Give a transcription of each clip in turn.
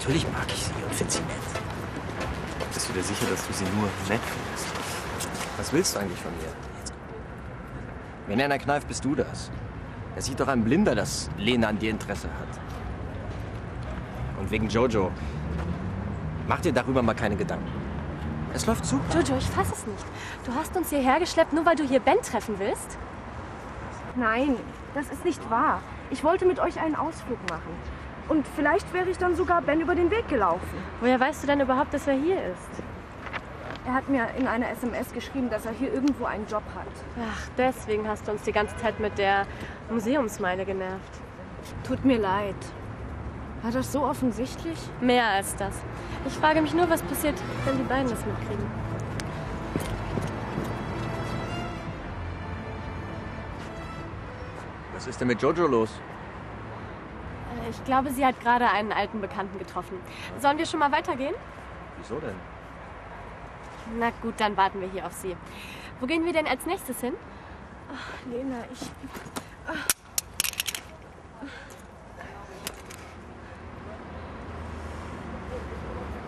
Natürlich mag ich sie und finde sie nett. Bist du dir sicher, dass du sie nur nett findest? Was willst du eigentlich von mir? Wenn einer kneift, bist du das. Er sieht doch ein Blinder, dass Lena an dir Interesse hat. Und wegen Jojo. Mach dir darüber mal keine Gedanken. Es läuft super. Jojo, ich fass es nicht. Du hast uns hierher geschleppt, nur weil du hier Ben treffen willst? Nein, das ist nicht wahr. Ich wollte mit euch einen Ausflug machen. Und vielleicht wäre ich dann sogar Ben über den Weg gelaufen. Woher weißt du denn überhaupt, dass er hier ist? Er hat mir in einer SMS geschrieben, dass er hier irgendwo einen Job hat. Ach, deswegen hast du uns die ganze Zeit mit der Museumsmeile genervt. Tut mir leid. War das so offensichtlich? Mehr als das. Ich frage mich nur, was passiert, wenn die beiden das mitkriegen. Was ist denn mit Jojo los? Äh, Ich glaube, sie hat gerade einen alten Bekannten getroffen. Sollen wir schon mal weitergehen? Wieso denn? Na gut, dann warten wir hier auf sie. Wo gehen wir denn als nächstes hin? Lena, ich.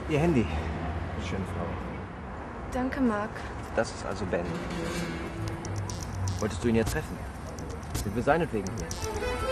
Ihr Handy. Schöne Frau. Danke, Marc. Das ist also Ben. Wolltest du ihn jetzt treffen? Sind wir seinetwegen hier?